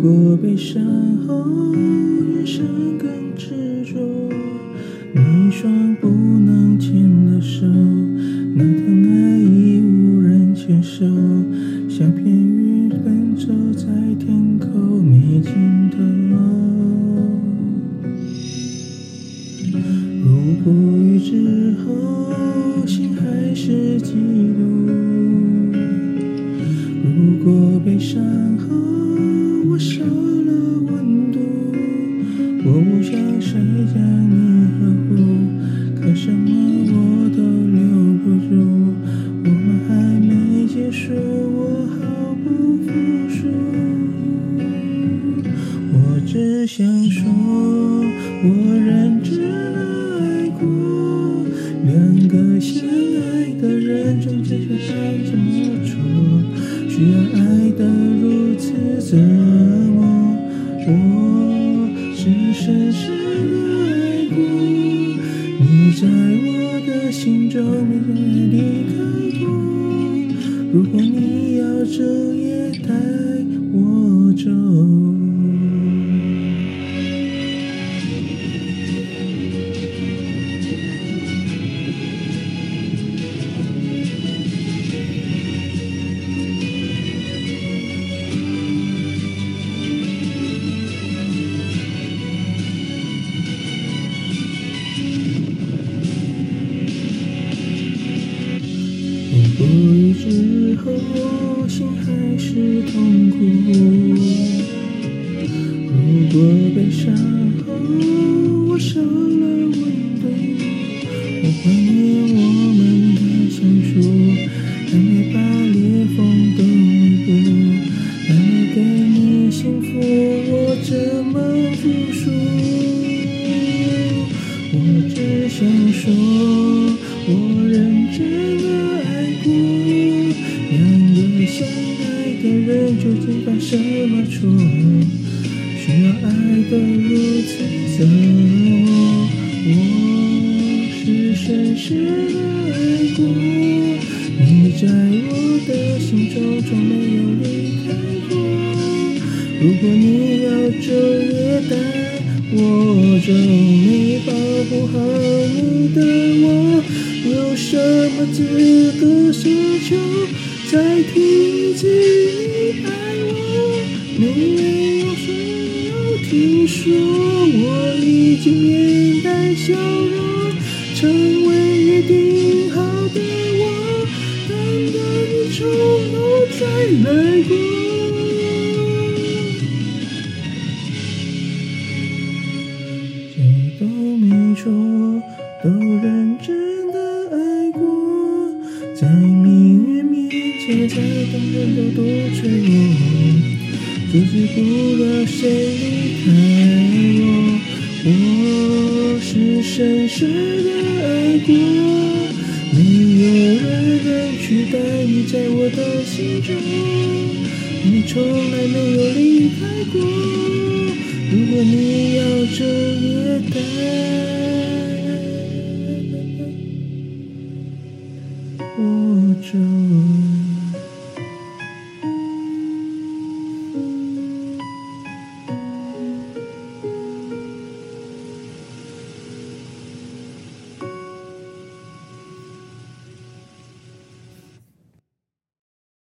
如果悲伤后人生更执着，那双不能牵的手，那疼爱已无人牵手，像片需要爱得如此折磨，我是深深的爱过，你在我的心中没有离开过。如果你要走，也带之后心还是痛苦，如果悲伤后我少了温度，我怀念我们的相处，还没把裂缝都弥补，还没给你幸福，我怎么服输？我只想说，我认真的爱过，究竟犯什么错？需要爱得如此折磨？我是深深的爱过，你在我的心中从没有离开过。如果你要走，也带我走，没保护好你的我，有什么资格奢求再听一次你爱我？没有谁要听说，我已经面带笑容，成为约定好的我，等待你从头再来过。谁都没说，都认真面前才懂人有多脆弱，阻止不了谁离开我。我是深深的爱过，没有人能取代你在我的心中，你从来没有离开过。如果你要走，也带